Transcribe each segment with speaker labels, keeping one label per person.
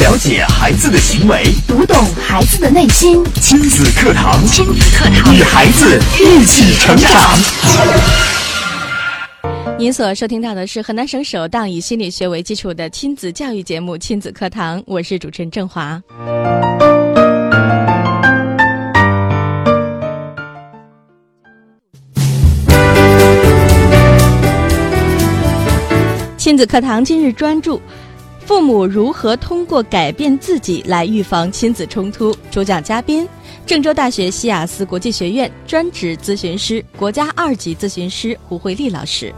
Speaker 1: 了解孩子的行为，
Speaker 2: 读懂孩子的内心。
Speaker 1: 亲子课堂，
Speaker 2: 亲子课堂，
Speaker 1: 与孩子一起成长。
Speaker 3: 您所收听到的是河南省首档以心理学为基础的亲子教育节目《亲子课堂》，我是主持人郑华。亲子课堂今日专注：父母如何通过改变自己来预防亲子冲突？主讲嘉宾：郑州大学西雅斯国际学院专职咨询师、国家二级咨询师胡慧丽老师。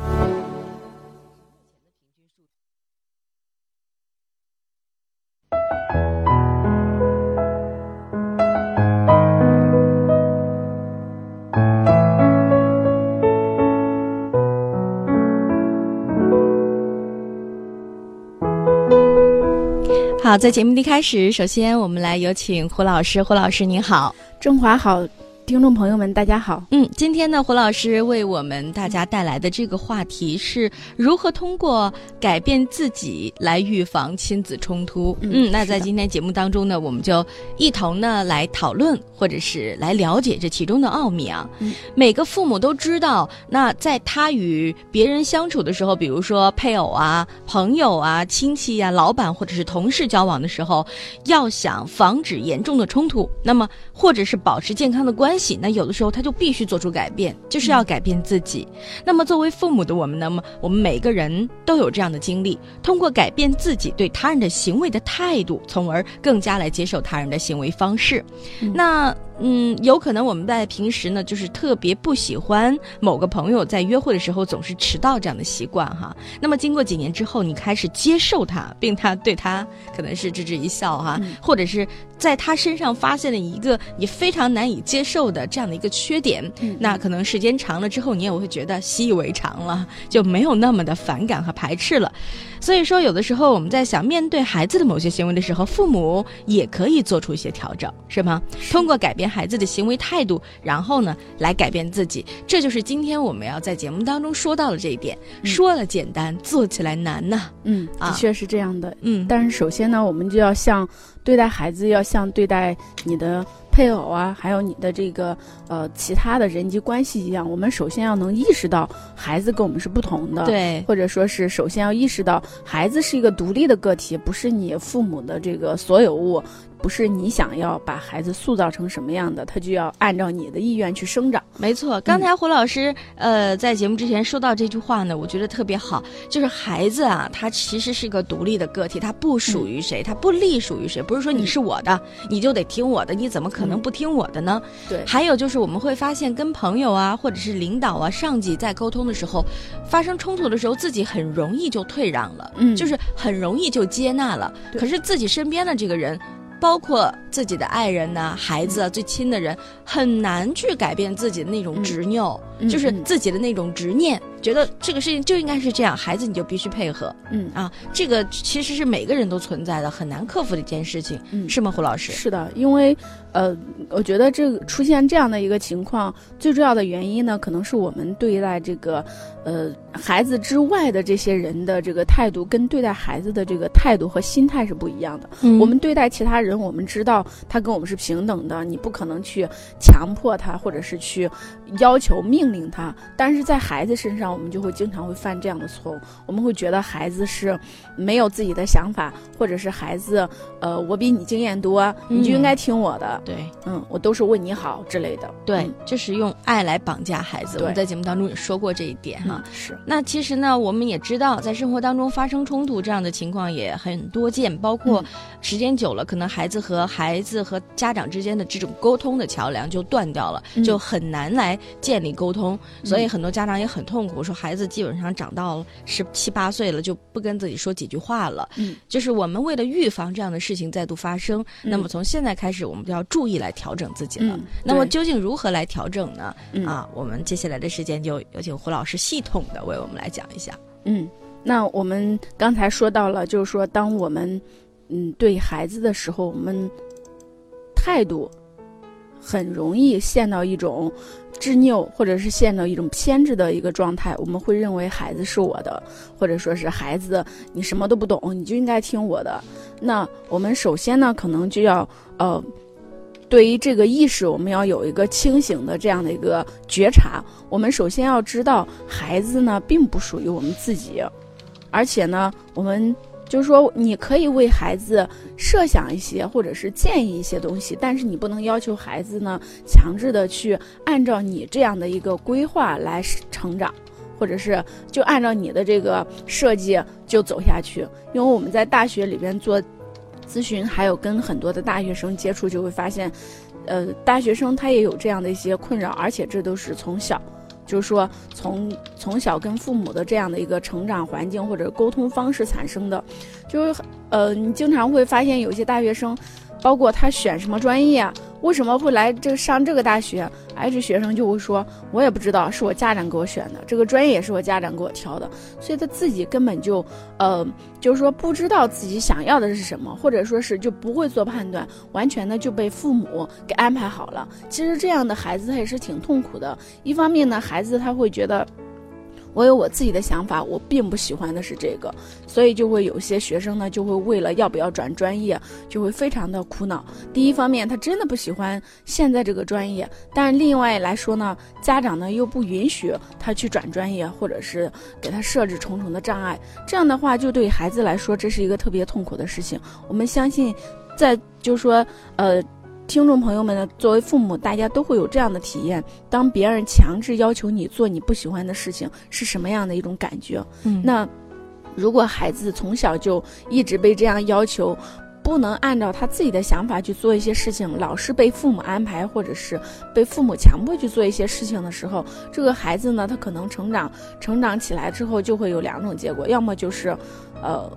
Speaker 3: 好，在节目的开始，首先我们来有请胡老师。胡老师您好，
Speaker 4: 中华好。听众朋友们，大家好。
Speaker 3: 嗯，今天呢，胡老师为我们大家带来的这个话题是如何通过改变自己来预防亲子冲突。嗯，那在今天节目当中呢，我们就一同呢来讨论，或者是来了解这其中的奥秘啊。嗯，每个父母都知道，那在他与别人相处的时候，比如说配偶啊、朋友啊、亲戚呀、老板或者是同事交往的时候，要想防止严重的冲突，那么或者是保持健康的关。关系，那有的时候他就必须做出改变，就是要改变自己。那么作为父母的我们，那么我们每个人都有这样的经历，通过改变自己对他人的行为的态度，从而更加来接受他人的行为方式。那。嗯，有可能我们在平时呢，就是特别不喜欢某个朋友在约会的时候总是迟到这样的习惯哈。那么经过几年之后，你开始接受他，并他对他可能是置之一笑哈，或者是在他身上发现了一个你非常难以接受的这样的一个缺点，那可能时间长了之后，你也会觉得习以为常了，就没有那么的反感和排斥了。所以说，有的时候我们在想面对孩子的某些行为的时候，父母也可以做出一些调整，是吗？通过改变孩子的行为态度，然后呢，来改变自己。这就是今天我们要在节目当中说到的这一点。说了简单，做起来难呐。
Speaker 4: 嗯，的确是这样的。嗯，但是首先呢，我们就要像对待孩子，要像对待你的。配偶啊，还有你的这个呃其他的人际关系一样，我们首先要能意识到孩子跟我们是不同的，
Speaker 3: 对，
Speaker 4: 或者说是首先要意识到孩子是一个独立的个体，不是你父母的这个所有物。不是你想要把孩子塑造成什么样的，他就要按照你的意愿去生长。
Speaker 3: 没错，刚才胡老师呃在节目之前说到这句话呢，我觉得特别好，就是孩子啊，他其实是个独立的个体，他不属于谁，他不隶属于谁，不是说你是我的，你就得听我的，你怎么可能不听我的呢？
Speaker 4: 对。
Speaker 3: 还有就是我们会发现，跟朋友啊，或者是领导啊、上级在沟通的时候，发生冲突的时候，自己很容易就退让了，嗯，就是很容易就接纳了。可是自己身边的这个人。包括自己的爱人呐、孩子啊、最亲的人，很难去改变自己的那种执拗，就是自己的那种执念。觉得这个事情就应该是这样，孩子你就必须配合。嗯啊，这个其实是每个人都存在的，很难克服的一件事情，嗯是吗，胡老师？
Speaker 4: 是的，因为呃，我觉得这个出现这样的一个情况，最重要的原因呢，可能是我们对待这个呃孩子之外的这些人的这个态度，跟对待孩子的这个态度和心态是不一样的。我们对待其他人，我们知道他跟我们是平等的，你不可能去强迫他，或者是去要求命令他，但是在孩子身上。我们就会经常会犯这样的错误，我们会觉得孩子是没有自己的想法，或者是孩子，呃，我比你经验多，你就应该听我的。
Speaker 3: 对，
Speaker 4: 嗯，我都是为你好之类的。
Speaker 3: 对，就是用爱来绑架孩子。我们在节目当中也说过这一点哈。
Speaker 4: 是。
Speaker 3: 那其实呢，我们也知道，在生活当中发生冲突这样的情况也很多见，包括时间久了，可能孩子和孩子和家长之间的这种沟通的桥梁就断掉了，就很难来建立沟通，所以很多家长也很痛苦。说孩子基本上长到十七八岁了，就不跟自己说几句话了。嗯，就是我们为了预防这样的事情再度发生，那么从现在开始，我们就要注意来调整自己了。那么究竟如何来调整呢？啊，我们接下来的时间就有请胡老师系统的为我们来讲一下。
Speaker 4: 嗯，那我们刚才说到了，就是说，当我们嗯对孩子的时候，我们态度很容易陷到一种。执拗，或者是陷到一种偏执的一个状态，我们会认为孩子是我的，或者说是孩子你什么都不懂，你就应该听我的。那我们首先呢，可能就要呃，对于这个意识，我们要有一个清醒的这样的一个觉察。我们首先要知道，孩子呢并不属于我们自己，而且呢，我们就是说，你可以为孩子设想一些，或者是建议一些东西，但是你不能要求孩子呢强制的去按照你这样的一个规划来成长。或者是就按照你的这个设计就走下去，因为我们在大学里边做咨询，还有跟很多的大学生接触，就会发现，呃，大学生他也有这样的一些困扰，而且这都是从小，就是说从从小跟父母的这样的一个成长环境或者沟通方式产生的，就是呃，你经常会发现有些大学生。包括他选什么专业，为什么会来这上这个大学？哎，这学生就会说，我也不知道，是我家长给我选的，这个专业也是我家长给我挑的，所以他自己根本就，呃，就是说不知道自己想要的是什么，或者说是就不会做判断，完全的就被父母给安排好了。其实这样的孩子他也是挺痛苦的。一方面呢，孩子他会觉得。我有我自己的想法，我并不喜欢的是这个，所以就会有些学生呢，就会为了要不要转专业，就会非常的苦恼。第一方面，他真的不喜欢现在这个专业，但是另外来说呢，家长呢又不允许他去转专业，或者是给他设置重重的障碍。这样的话，就对孩子来说，这是一个特别痛苦的事情。我们相信，在就说，呃。听众朋友们呢，作为父母，大家都会有这样的体验：当别人强制要求你做你不喜欢的事情，是什么样的一种感觉？
Speaker 3: 嗯，
Speaker 4: 那如果孩子从小就一直被这样要求，不能按照他自己的想法去做一些事情，老是被父母安排，或者是被父母强迫去做一些事情的时候，这个孩子呢，他可能成长成长起来之后，就会有两种结果：要么就是，呃。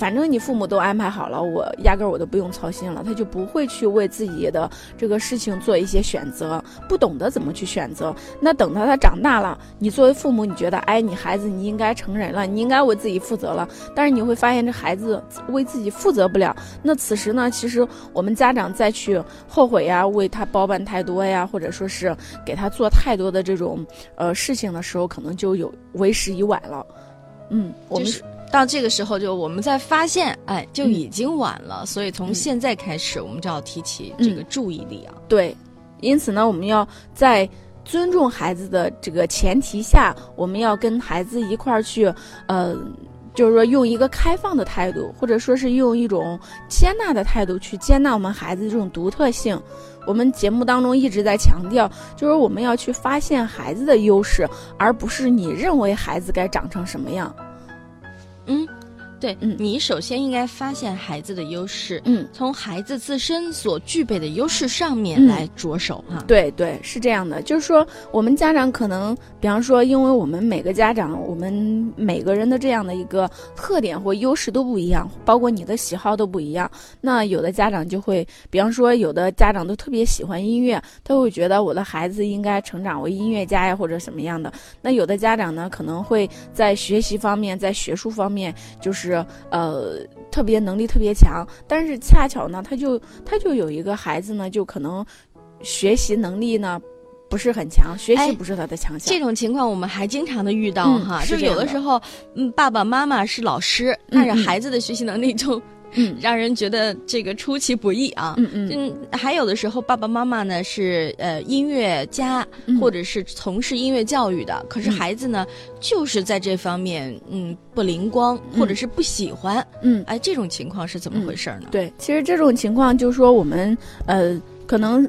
Speaker 4: 反正你父母都安排好了，我压根儿我都不用操心了，他就不会去为自己的这个事情做一些选择，不懂得怎么去选择。那等到他长大了，你作为父母，你觉得，哎，你孩子你应该成人了，你应该为自己负责了。但是你会发现，这孩子为自己负责不了。那此时呢，其实我们家长再去后悔呀，为他包办太多呀，或者说是给他做太多的这种呃事情的时候，可能就有为时已晚了。嗯，我们。
Speaker 3: 到这个时候，就我们在发现，哎，就已经晚了。所以从现在开始，我们就要提起这个注意力啊。
Speaker 4: 对，因此呢，我们要在尊重孩子的这个前提下，我们要跟孩子一块儿去，呃，就是说用一个开放的态度，或者说是用一种接纳的态度去接纳我们孩子这种独特性。我们节目当中一直在强调，就是我们要去发现孩子的优势，而不是你认为孩子该长成什么样。
Speaker 3: 嗯，对，嗯你首先应该发现孩子的优势，
Speaker 4: 嗯，
Speaker 3: 从孩子自身所具备的优势上面来着手哈。
Speaker 4: 对对，是这样的，就是说我们家长可能，比方说，因为我们每个家长，我们每个人的这样的一个特点或优势都不一样，包括你的喜好都不一样。那有的家长就会，比方说，有的家长都特别喜欢音乐，他会觉得我的孩子应该成长为音乐家呀，或者什么样的。那有的家长呢，可能会在学习方面，在学术方面。面就是呃特别能力特别强，但是恰巧呢，他就他就有一个孩子呢，就可能学习能力呢不是很强，学习不是他的强项。
Speaker 3: 这种情况我们还经常的遇到哈，就有的时候，嗯，爸爸妈妈是老师，但是孩子的学习能力就。嗯，让人觉得这个出其不意啊。
Speaker 4: 嗯嗯，
Speaker 3: 还有的时候爸爸妈妈呢是呃音乐家，或者是从事音乐教育的，可是孩子呢就是在这方面嗯不灵光，或者是不喜欢。
Speaker 4: 嗯，
Speaker 3: 哎，这种情况是怎么回事呢？
Speaker 4: 对，其实这种情况就是说我们呃可能。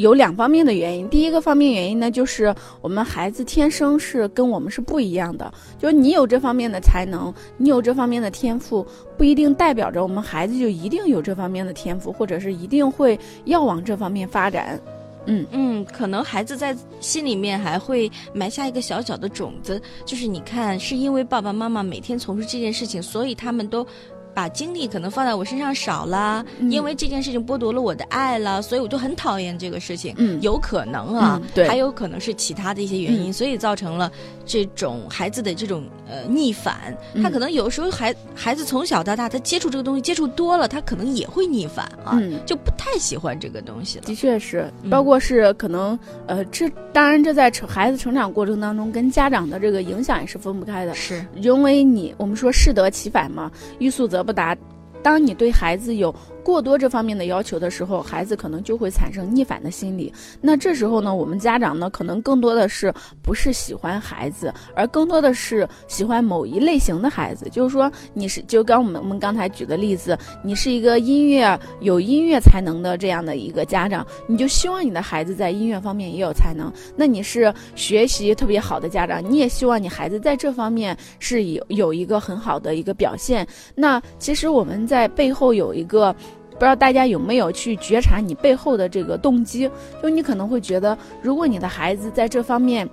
Speaker 4: 有两方面的原因，第一个方面原因呢，就是我们孩子天生是跟我们是不一样的，就是你有这方面的才能，你有这方面的天赋，不一定代表着我们孩子就一定有这方面的天赋，或者是一定会要往这方面发展。嗯
Speaker 3: 嗯，可能孩子在心里面还会埋下一个小小的种子，就是你看，是因为爸爸妈妈每天从事这件事情，所以他们都。把精力可能放在我身上少了，因为这件事情剥夺了我的爱了，所以我就很讨厌这个事情。
Speaker 4: 嗯，
Speaker 3: 有可能啊，
Speaker 4: 对，
Speaker 3: 还有可能是其他的一些原因，所以造成了这种孩子的这种呃逆反。他可能有时候孩孩子从小到大，他接触这个东西接触多了，他可能也会逆反啊，就不太喜欢这个东西了。
Speaker 4: 的确是，包括是可能呃，这当然这在成孩子成长过程当中，跟家长的这个影响也是分不开的。
Speaker 3: 是，
Speaker 4: 因为你我们说适得其反嘛，欲速则。不达，当你对孩子有过多这方面的要求的时候，孩子可能就会产生逆反的心理。那这时候呢，我们家长呢，可能更多的是不是喜欢孩子，而更多的是喜欢某一类型的孩子。就是说，你是就刚我们我们刚才举的例子，你是一个音乐有音乐才能的这样的一个家长，你就希望你的孩子在音乐方面也有才能。那你是学习特别好的家长，你也希望你孩子在这方面是有有一个很好的一个表现。那其实我们在背后有一个。不知道大家有没有去觉察你背后的这个动机？就你可能会觉得，如果你的孩子在这方面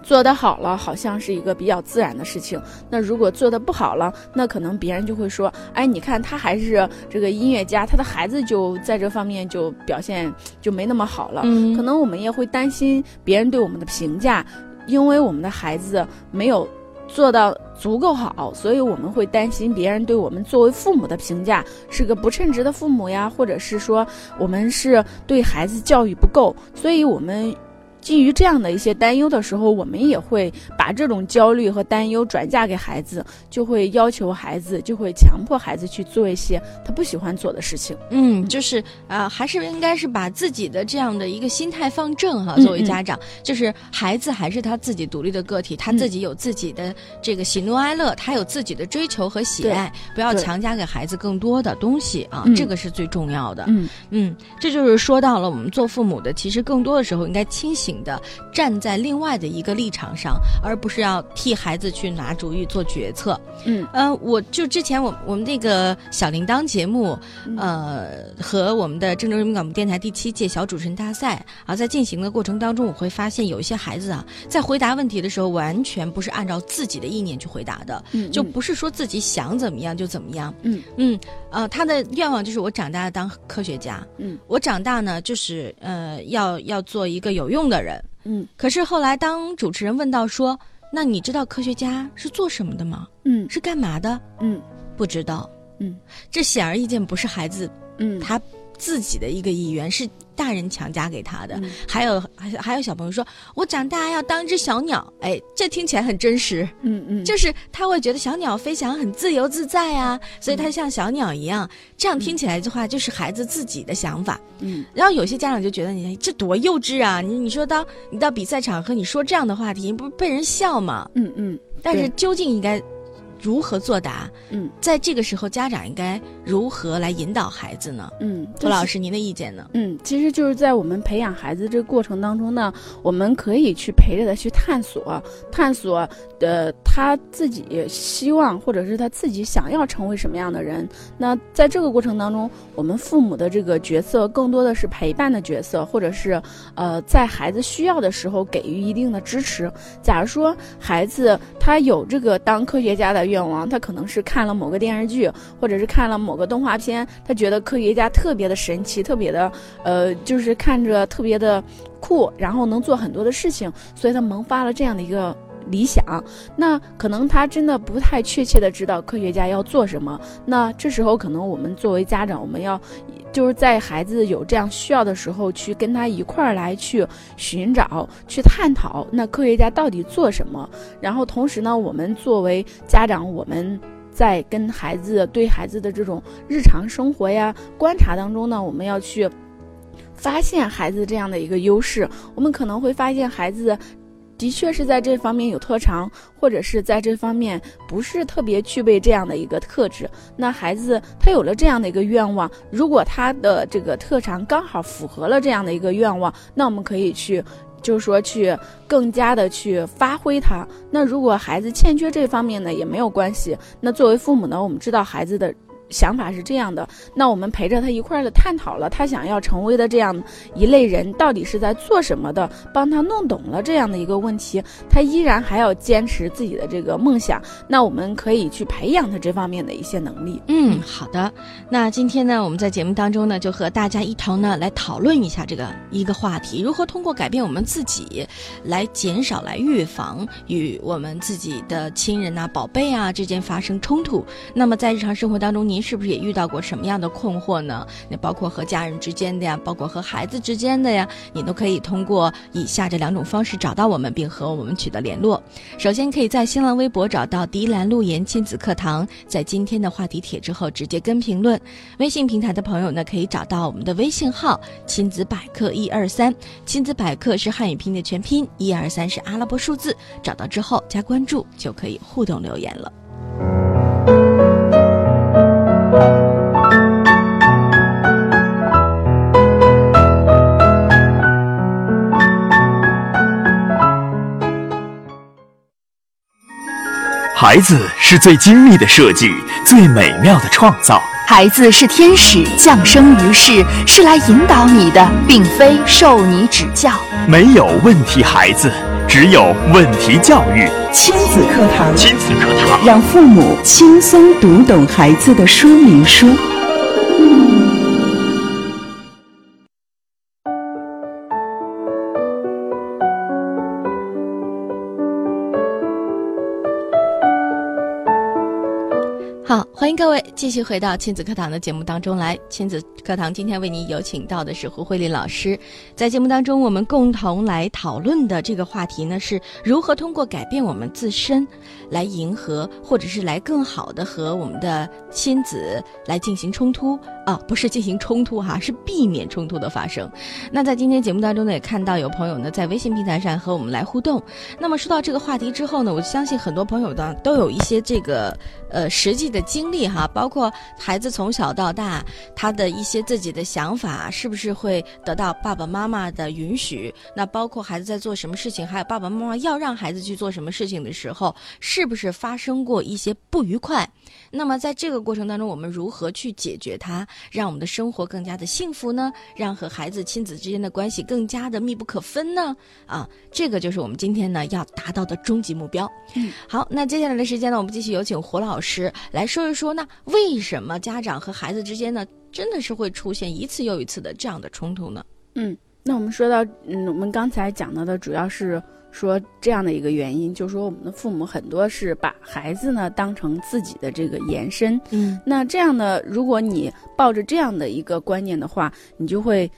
Speaker 4: 做得好了，好像是一个比较自然的事情。那如果做得不好了，那可能别人就会说：“哎，你看他还是这个音乐家，他的孩子就在这方面就表现就没那么好了。”可能我们也会担心别人对我们的评价，因为我们的孩子没有。做到足够好，所以我们会担心别人对我们作为父母的评价是个不称职的父母呀，或者是说我们是对孩子教育不够，所以我们。基于这样的一些担忧的时候，我们也会把这种焦虑和担忧转嫁给孩子，就会要求孩子，就会强迫孩子去做一些他不喜欢做的事情。
Speaker 3: 嗯，就是啊，还是应该是把自己的这样的一个心态放正哈。作为家长，就是孩子还是他自己独立的个体，他自己有自己的这个喜怒哀乐，他有自己的追求和喜爱，不要强加给孩子更多的东西啊，这个是最重要的。
Speaker 4: 嗯
Speaker 3: 嗯，这就是说到了我们做父母的，其实更多的时候应该清醒。的站在另外的一个立场上，而不是要替孩子去拿主意做决策。
Speaker 4: 嗯
Speaker 3: 呃，我就之前我我们那个小铃铛节目，呃，和我们的郑州人民广播电台第七届小主持人大赛啊，在进行的过程当中，我会发现有一些孩子啊，在回答问题的时候，完全不是按照自己的意念去回答的，嗯就不是说自己想怎么样就怎么样。
Speaker 4: 嗯
Speaker 3: 嗯，呃，他的愿望就是我长大当科学家。
Speaker 4: 嗯，
Speaker 3: 我长大呢，就是呃，要要做一个有用的人。
Speaker 4: 嗯，
Speaker 3: 可是后来当主持人问到说：“那你知道科学家是做什么的吗？
Speaker 4: 嗯，
Speaker 3: 是干嘛的？
Speaker 4: 嗯，
Speaker 3: 不知道。
Speaker 4: 嗯，
Speaker 3: 这显而易见不是孩子，
Speaker 4: 嗯，
Speaker 3: 他自己的一个意愿是。”大人强加给他的，还有还还有小朋友说：“我长大要当只小鸟。”哎，这听起来很真实。
Speaker 4: 嗯嗯，
Speaker 3: 就是他会觉得小鸟飞翔很自由自在啊，所以他像小鸟一样。这样听起来的话，就是孩子自己的想法。
Speaker 4: 嗯，
Speaker 3: 然后有些家长就觉得你这多幼稚啊！你你说到你到比赛场合你说这样的话题，不是被人笑吗？
Speaker 4: 嗯嗯，
Speaker 3: 但是究竟应该。如何作答？
Speaker 4: 嗯，
Speaker 3: 在这个时候，家长应该如何来引导孩子呢？
Speaker 4: 嗯，
Speaker 3: 涂老师，您的意见呢？
Speaker 4: 嗯，其实就是在我们培养孩子这个过程当中呢，我们可以去陪着他去探索，探索呃他自己希望或者是他自己想要成为什么样的人。那在这个过程当中，我们父母的这个角色更多的是陪伴的角色，或者是呃，在孩子需要的时候给予一定的支持。假如说孩子他有这个当科学家愿望，他可能是看了某个电视剧，或者是看了某个动画片，他觉得科学家特别的神奇，特别的，呃，就是看着特别的酷，然后能做很多的事情，所以他萌发了这样的一个理想。那可能他真的不太确切的知道科学家要做什么。那这时候，可能我们作为家长，我们要就是在孩子有这样需要的时候，去跟他一块儿来去寻找、去探讨，那科学家到底做什么？然后同时呢，我们作为家长，我们在跟孩子对孩子的这种日常生活呀观察当中呢，我们要去发现孩子这样的一个优势。我们可能会发现孩子。的确是在这方面有特长，或者是在这方面不是特别具备这样的一个特质。那孩子他有了这样的一个愿望，如果他的这个特长刚好符合了这样的一个愿望，那我们可以去，就是说去更加的去发挥它。那如果孩子欠缺这方面呢，也没有关系。那作为父母呢，我们知道孩子的。想法是这样的，那我们陪着他一块儿的探讨了他想要成为的这样一类人到底是在做什么的，帮他弄懂了这样的一个问题，他依然还要坚持自己的这个梦想，那我们可以去培养他这方面的一些能力。
Speaker 3: 嗯，好的。那今天呢，我们在节目当中呢，就和大家一同呢来讨论一下这个一个话题：如何通过改变我们自己，来减少、来预防与我们自己的亲人呐、宝贝啊之间发生冲突。那么在日常生活当中，您。是不是也遇到过什么样的困惑呢？那包括和家人之间的呀，包括和孩子之间的呀，你都可以通过以下这两种方式找到我们，并和我们取得联络。首先，可以在新浪微博找到“迪兰路言亲子课堂”，在今天的话题帖之后直接跟评论。微信平台的朋友呢，可以找到我们的微信号“亲子百科一二三”，亲子百科是汉语拼音的全拼，一二三是阿拉伯数字。找到之后加关注，就可以互动留言了。
Speaker 1: 孩子是最精密的设计，最美妙的创造。
Speaker 2: 孩子是天使降生于世，是来引导你的，并非受你指教。
Speaker 1: 没有问题孩子，只有问题教育。
Speaker 5: 亲子课堂，
Speaker 1: 亲子课堂，
Speaker 5: 让父母轻松读懂孩子的说明书。
Speaker 3: 好，欢迎各位继续回到亲子课堂的节目当中来。亲子课堂今天为您有请到的是胡慧丽老师，在节目当中，我们共同来讨论的这个话题呢，是如何通过改变我们自身，来迎合或者是来更好的和我们的亲子来进行冲突啊，不是进行冲突哈，是避免冲突的发生。那在今天节目当中呢，也看到有朋友呢在微信平台上和我们来互动。那么说到这个话题之后呢，我相信很多朋友呢都有一些这个呃实际的经历哈，包括孩子从小到大他的一些自己的想法，是不是会得到爸爸妈妈的允许？那包括孩子在做什么事情，还有爸爸妈妈要让孩子去做什么事情的时候，是不是发生过一些不愉快？那么在这个过程当中，我们如何去解决它，让我们的生活更加的幸福呢？让和孩子亲子之间的关系更加的密不可分呢？啊，这个就是我们今天呢要达到的终极目标。
Speaker 4: 嗯，
Speaker 3: 好，那接下来的时间呢，我们继续有请胡老师来说一说，那为什么家长和孩子之间呢，真的是会出现一次又一次的这样的冲突呢？
Speaker 4: 嗯，那我们说到，嗯，我们刚才讲到的主要是说这样的一个原因，就是说我们的父母很多是把孩子呢当成自己的这个延伸。
Speaker 3: 嗯
Speaker 4: 那这样呢，如果你抱着这样的一个观念的话，你就会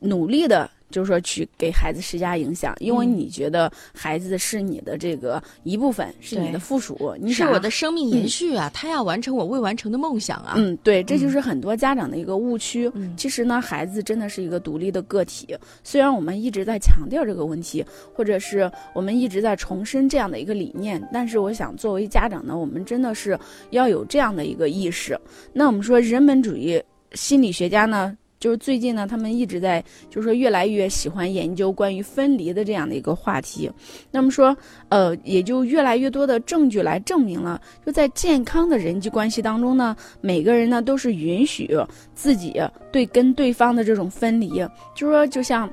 Speaker 4: 努力的，就是说去给孩子施加影响，因为
Speaker 3: 嗯
Speaker 4: 你觉得孩子是你的这个一部分，是你的附属，你
Speaker 3: 是我的生命延续啊，他要完成我未完成的梦想啊。
Speaker 4: 嗯，对，这就是很多家长的一个误区。
Speaker 3: 嗯
Speaker 4: 其实呢，孩子真的是一个独立的个体。虽然我们一直在强调这个问题，或者是我们一直在重申这样的一个理念，但是我想，作为家长呢，我们真的是要有这样的一个意识。那我们说，人本主义心理学家呢？就是最近呢，他们一直在，就是说越来越喜欢研究关于分离的这样的一个话题。那么说，呃，也就越来越多的证据来证明了，就在健康的人际关系当中呢，每个人呢都是允许自己对跟对方的这种分离，就是说，就像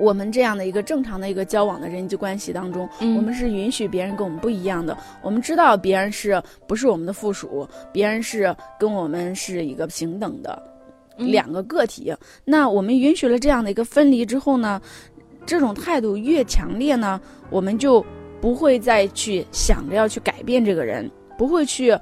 Speaker 4: 我们这样的一个正常的一个交往的人际关系当中，
Speaker 3: 嗯
Speaker 4: 我们是允许别人跟我们不一样的，我们知道别人是不是我们的附属，别人是跟我们是一个平等的
Speaker 3: 嗯
Speaker 4: 两个个体。那我们允许了这样的一个分离之后呢，这种态度越强烈呢，我们就不会再去想着要去改变这个人，不会去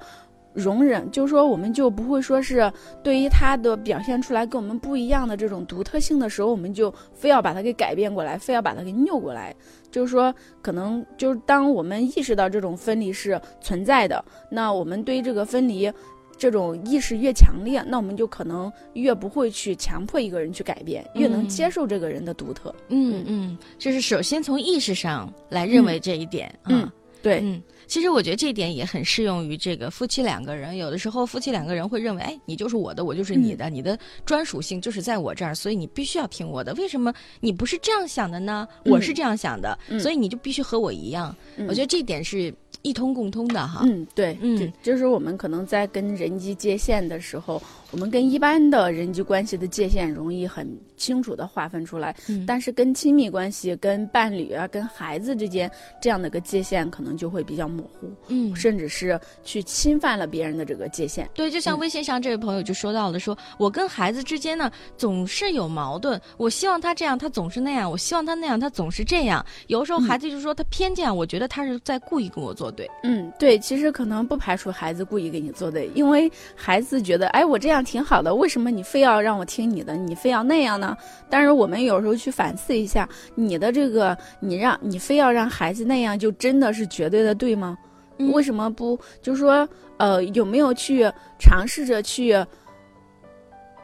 Speaker 4: 容忍，就是说我们就不会说是对于他的表现出来跟我们不一样的这种独特性的时候，我们就非要把它给改变过来，非要把它给拗过来。就是说，可能就是当我们意识到这种分离是存在的，那我们对于这个分离。这种意识越强烈，那我们就可能越不会去强迫一个人去改变，越能
Speaker 3: 嗯
Speaker 4: 接受这个人的独特。
Speaker 3: 嗯嗯，就是首先从意识上来认为这一点
Speaker 4: 嗯
Speaker 3: 啊。
Speaker 4: 对，
Speaker 3: 嗯，其实我觉得这一点也很适用于这个夫妻两个人。有的时候夫妻两个人会认为，哎，你就是我的，我就是你的，你的专属性就是在我这儿，所以你必须要听我的。为什么你不是这样想的呢？我是这样想的，
Speaker 4: 嗯
Speaker 3: 所以你就必须和我一样。
Speaker 4: 嗯
Speaker 3: 我觉得这一点是一通共通的哈。
Speaker 4: 嗯，对，
Speaker 3: 嗯
Speaker 4: 就就是我们可能在跟人机接线的时候，我们跟一般的人际关系的界限容易很清楚的划分出来，
Speaker 3: 嗯
Speaker 4: 但是跟亲密关系、跟伴侣啊、跟孩子之间这样的一个界限，可能就会比较模糊，
Speaker 3: 嗯，
Speaker 4: 甚至是去侵犯了别人的这个界限。
Speaker 3: 对，就像
Speaker 4: 嗯
Speaker 3: 微信上这位朋友就说到了说，我跟孩子之间呢总是有矛盾，我希望他这样，他总是那样；我希望他那样，他总是这样。有的时候
Speaker 4: 嗯
Speaker 3: 孩子就说他偏见，我觉得他是在故意跟我作对。
Speaker 4: 嗯，对，其实可能不排除孩子故意跟你作对，因为孩子觉得，哎，我这样挺好的，为什么你非要让我听你的，你非要那样呢？但是我们有时候去反思一下，你的这个，你让你非要让孩子那样，就真的是绝对的对吗？
Speaker 3: 嗯
Speaker 4: 为什么不？就是说，呃，有没有去尝试着去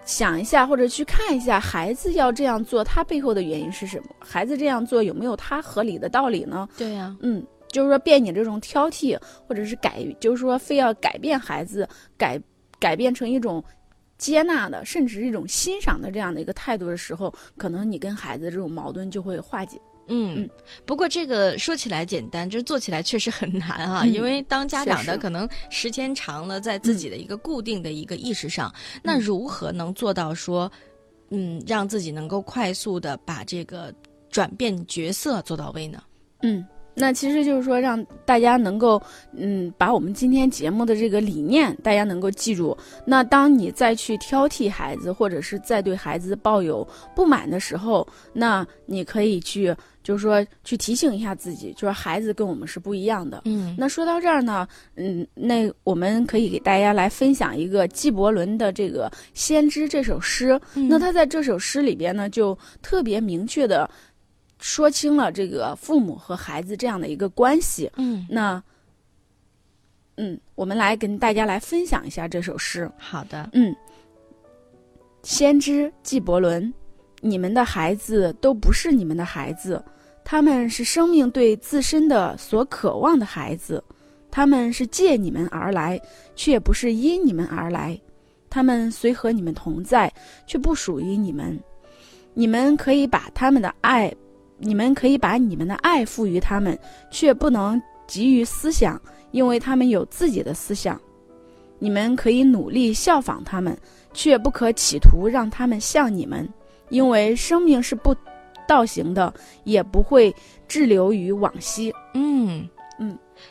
Speaker 4: 想一下，或者去看一下，孩子要这样做，他背后的原因是什么？孩子这样做有没有他合理的道理呢？
Speaker 3: 对呀、
Speaker 4: 嗯，就是说变你这种挑剔，或者是改，就是说非要改变孩子，改改变成一种接纳的，甚至是一种欣赏的这样的一个态度的时候，可能你跟孩子的这种矛盾就会化解。
Speaker 3: 嗯
Speaker 4: 嗯，
Speaker 3: 不过这个说起来简单，就是做起来确实很难啊。
Speaker 4: 嗯
Speaker 3: 因为当家长的可能时间长了，在自己的一个固定的一个意识上，那如何能做到说，嗯，让自己能够快速的把这个转变角色做到位呢？
Speaker 4: 嗯，那其实就是说让大家能够，嗯，把我们今天节目的这个理念，大家能够记住。那当你再去挑剔孩子，或者是再对孩子抱有不满的时候，那你可以去，就是说去提醒一下自己，就是孩子跟我们是不一样的。
Speaker 3: 嗯
Speaker 4: 那说到这儿呢，嗯，那我们可以给大家来分享一个纪伯伦的这个《先知》这首诗。
Speaker 3: 嗯
Speaker 4: 那他在这首诗里边呢，就特别明确的说清了这个父母和孩子这样的一个关系。
Speaker 3: 嗯，
Speaker 4: 那，嗯，我们来跟大家来分享一下这首诗。
Speaker 3: 好的，
Speaker 4: 嗯，先知纪伯伦，你们的孩子都不是你们的孩子，他们是生命对自身的所渴望的孩子，他们是借你们而来，却不是因你们而来，他们虽和你们同在，却不属于你们。你们可以把他们的爱，你们可以把你们的爱赋予他们，却不能给予思想，因为他们有自己的思想。你们可以努力效仿他们，却不可企图让他们像你们，因为生命是不倒行的，也不会滞留于往昔。
Speaker 3: 嗯
Speaker 4: 嗯，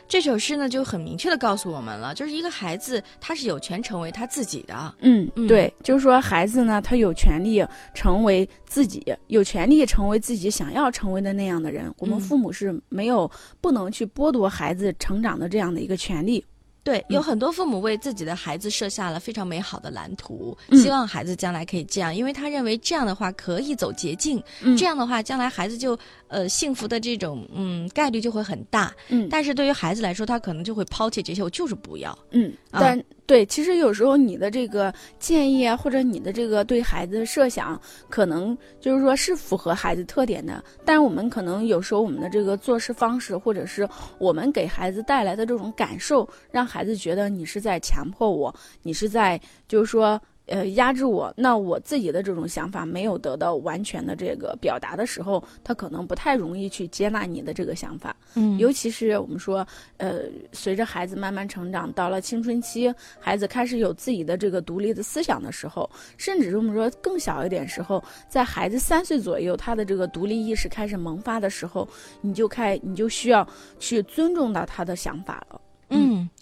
Speaker 3: 这首诗呢就很明确的告诉我们了，就是一个孩子他是有权成为他自己的。
Speaker 4: 嗯
Speaker 3: 嗯
Speaker 4: 对，就是说孩子呢，他有权利成为自己，有权利成为自己想要成为的那样的人。我们
Speaker 3: 嗯
Speaker 4: 父母是没有不能去剥夺孩子成长的这样的一个权利。
Speaker 3: 对，有
Speaker 4: 嗯
Speaker 3: 很多父母为自己的孩子设下了非常美好的蓝图，
Speaker 4: 嗯
Speaker 3: 希望孩子将来可以这样，因为他认为这样的话可以走捷径，
Speaker 4: 嗯
Speaker 3: 这样的话将来孩子就呃幸福的这种嗯概率就会很大。
Speaker 4: 嗯
Speaker 3: 但是对于孩子来说，他可能就会抛弃这些，我就是不要。
Speaker 4: 嗯，
Speaker 3: 啊
Speaker 4: 但对，其实有时候你的这个建议啊，或者你的这个对孩子的设想，可能就是说是符合孩子特点的，但是我们可能有时候我们的这个做事方式，或者是我们给孩子带来的这种感受，让孩子觉得你是在强迫我，你是在就是说。呃，压制我，那我自己的这种想法没有得到完全的这个表达的时候，他可能不太容易去接纳你的这个想法。
Speaker 3: 嗯
Speaker 4: 尤其是我们说，呃，随着孩子慢慢成长，到了青春期，孩子开始有自己的这个独立的思想的时候，甚至是我们说更小一点时候，在孩子三岁左右，他的这个独立意识开始萌发的时候，你就开，你就需要去尊重到他的想法了。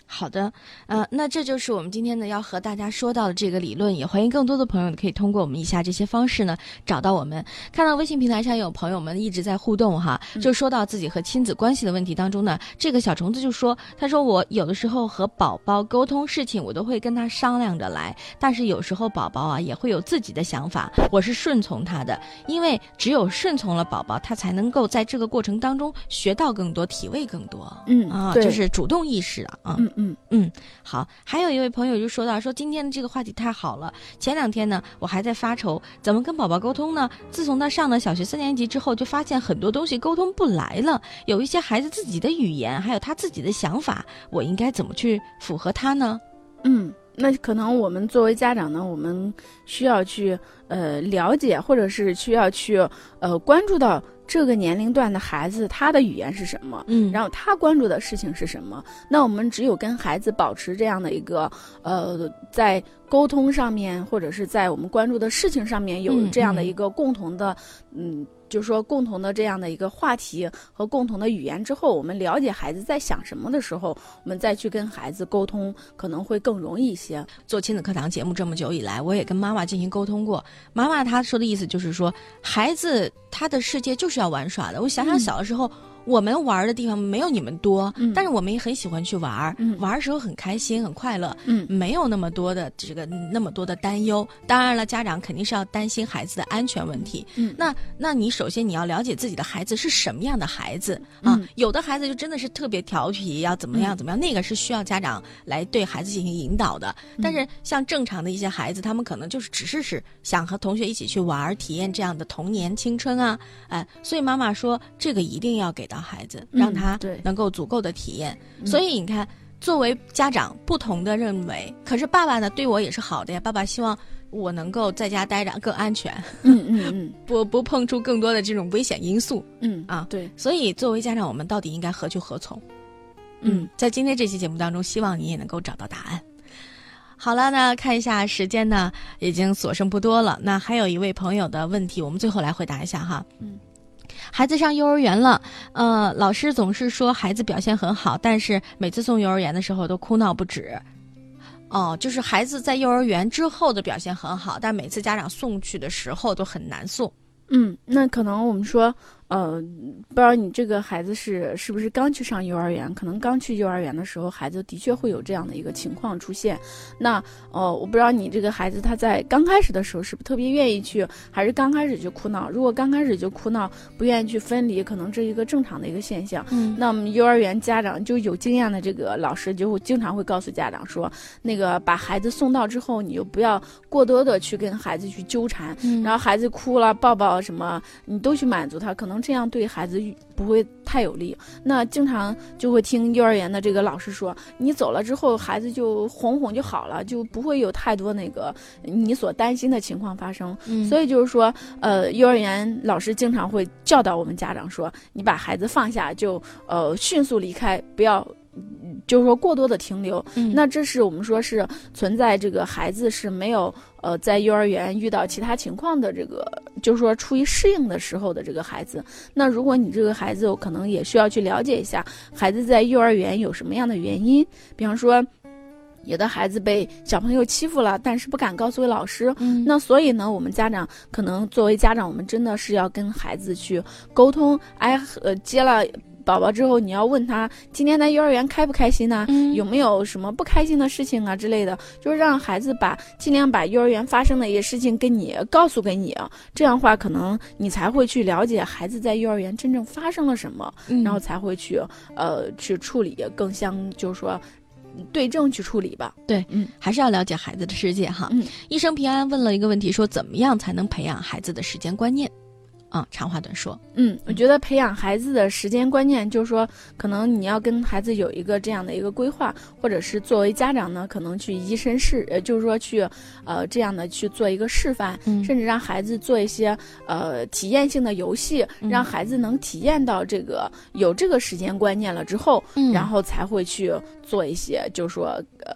Speaker 3: 嗯，好的，呃，那这就是我们今天呢要和大家说到的这个理论，也欢迎更多的朋友可以通过我们以下这些方式呢找到我们。看到微信平台上有朋友们一直在互动哈，就说到自己和亲子关系的问题当中呢，这个小虫子就说，他说我有的时候和宝宝沟通事情，我都会跟他商量着来，但是有时候宝宝啊也会有自己的想法，我是顺从他的，因为只有顺从了宝宝，他才能够在这个过程当中学到更多，体味更多。
Speaker 4: 嗯
Speaker 3: 啊，
Speaker 4: 对
Speaker 3: 就是主动意识啊，啊，
Speaker 4: 嗯嗯
Speaker 3: 好，还有一位朋友就说到说今天的这个话题太好了。前两天呢，我还在发愁怎么跟宝宝沟通呢？自从他上了小学三年级之后，就发现很多东西沟通不来了。有一些孩子自己的语言，还有他自己的想法，我应该怎么去符合他呢？
Speaker 4: 嗯，那可能我们作为家长呢，我们需要去呃了解，或者是需要去呃关注到这个年龄段的孩子他的语言是什么。
Speaker 3: 嗯
Speaker 4: 然后他关注的事情是什么？那我们只有跟孩子保持这样的一个呃，在沟通上面，或者是在我们关注的事情上面有
Speaker 3: 嗯
Speaker 4: 这样的
Speaker 3: 嗯
Speaker 4: 一个共同的，嗯，就是说共同的这样的一个话题和共同的语言之后，我们了解孩子在想什么的时候，我们再去跟孩子沟通，可能会更容易一些。
Speaker 3: 做亲子课堂节目这么久以来，我也跟妈妈进行沟通过。妈妈她说的意思就是说，孩子他的世界就是要玩耍的。我想想
Speaker 4: 嗯
Speaker 3: 小的时候。我们玩的地方没有你们多，
Speaker 4: 嗯
Speaker 3: 但是我们也很喜欢去玩，
Speaker 4: 嗯
Speaker 3: 玩的时候很开心很快乐，
Speaker 4: 嗯
Speaker 3: 没有那么多的这个那么多的担忧。当然了，家长肯定是要担心孩子的安全问题。
Speaker 4: 嗯
Speaker 3: 那那你首先你要了解自己的孩子是什么样的孩子啊？
Speaker 4: 嗯
Speaker 3: 有的孩子就真的是特别调皮，要怎么样
Speaker 4: 嗯
Speaker 3: 怎么样，那个是需要家长来对孩子进行引导的。但是像正常的一些孩子，他们可能就是只是是想和同学一起去玩儿，体验这样的童年青春啊，哎，所以妈妈说这个一定要给到孩子，
Speaker 4: 嗯
Speaker 3: 让他
Speaker 4: 对
Speaker 3: 能够足够的体验。
Speaker 4: 嗯
Speaker 3: 所以你看，作为家长不同的认为，可是爸爸呢对我也是好的呀，爸爸希望我能够在家待着更安全，
Speaker 4: 嗯嗯嗯
Speaker 3: 不不碰出更多的这种危险因素。
Speaker 4: 嗯
Speaker 3: 啊
Speaker 4: 对，
Speaker 3: 所以作为家长，我们到底应该何去何从？
Speaker 4: 嗯，
Speaker 3: 在今天这期节目当中，希望你也能够找到答案。好了，那看一下时间呢，已经所剩不多了。那还有一位朋友的问题，我们最后来回答一下哈。
Speaker 4: 嗯，
Speaker 3: 孩子上幼儿园了，呃，老师总是说孩子表现很好，但是每次送幼儿园的时候都哭闹不止。哦，就是孩子在幼儿园之后的表现很好，但每次家长送去的时候都很难送。
Speaker 4: 嗯，那可能我们说，呃，不知道你这个孩子是是不是刚去上幼儿园？可能刚去幼儿园的时候，孩子的确会有这样的一个情况出现。那呃，我不知道你这个孩子他在刚开始的时候是不是特别愿意去，还是刚开始就哭闹？如果刚开始就哭闹，不愿意去分离，可能这是一个正常的一个现象。
Speaker 3: 嗯
Speaker 4: 那我们幼儿园家长就有经验的这个老师就会经常会告诉家长说，那个把孩子送到之后，你就不要过多的去跟孩子去纠缠，
Speaker 3: 嗯
Speaker 4: 然后孩子哭了，抱抱什么，你都去满足他，可能这样对孩子不会太有利。那经常就会听幼儿园的这个老师说，你走了之后，孩子就哄哄就好了，就不会有太多那个你所担心的情况发生。
Speaker 3: 嗯
Speaker 4: 所以就是说，呃，幼儿园老师经常会教导我们家长说，你把孩子放下就呃迅速离开，不要。嗯就是说过多的停留，
Speaker 3: 嗯
Speaker 4: 那这是我们说是存在这个孩子是没有呃在幼儿园遇到其他情况的这个，就是说处于适应的时候的这个孩子。那如果你这个孩子我可能也需要去了解一下，孩子在幼儿园有什么样的原因，比方说。有的孩子被小朋友欺负了，但是不敢告诉老师，
Speaker 3: 嗯
Speaker 4: 那所以呢，我们家长可能作为家长，我们真的是要跟孩子去沟通。哎，呃，接了宝宝之后，你要问他今天在幼儿园开不开心呢、
Speaker 3: 嗯
Speaker 4: 有没有什么不开心的事情啊之类的，就是让孩子把尽量把幼儿园发生的一些事情跟你告诉给你，这样的话，可能你才会去了解孩子在幼儿园真正发生了什么，
Speaker 3: 嗯
Speaker 4: 然后才会去呃去处理更相就是说对症去处理吧。
Speaker 3: 对，
Speaker 4: 嗯
Speaker 3: 还是要了解孩子的世界哈。
Speaker 4: 嗯，
Speaker 3: 一生平安问了一个问题，说怎么样才能培养孩子的时间观念？啊、长话短说，
Speaker 4: 嗯，我觉得培养孩子的时间观念，就是说，可能你要跟孩子有一个这样的一个规划，或者是作为家长呢，可能去以身试，呃，就是说去，呃，这样的去做一个示范，
Speaker 3: 嗯。
Speaker 4: 甚至让孩子做一些呃体验性的游戏，
Speaker 3: 嗯
Speaker 4: 让孩子能体验到这个有这个时间观念了之后，
Speaker 3: 嗯。
Speaker 4: 然后才会去做一些，就是说，呃，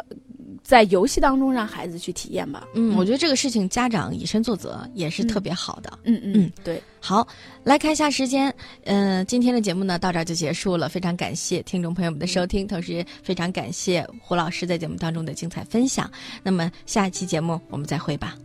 Speaker 4: 在游戏当中让孩子去体验吧。
Speaker 3: 嗯，我觉得这个事情家长以身作则也是特别好的。
Speaker 4: 嗯嗯
Speaker 3: 嗯
Speaker 4: 对，
Speaker 3: 好，来看一下时间，嗯、今天的节目呢到这儿就结束了，非常感谢听众朋友们的收听，同时非常感谢胡老师在节目当中的精彩分享。那么下一期节目我们再会吧。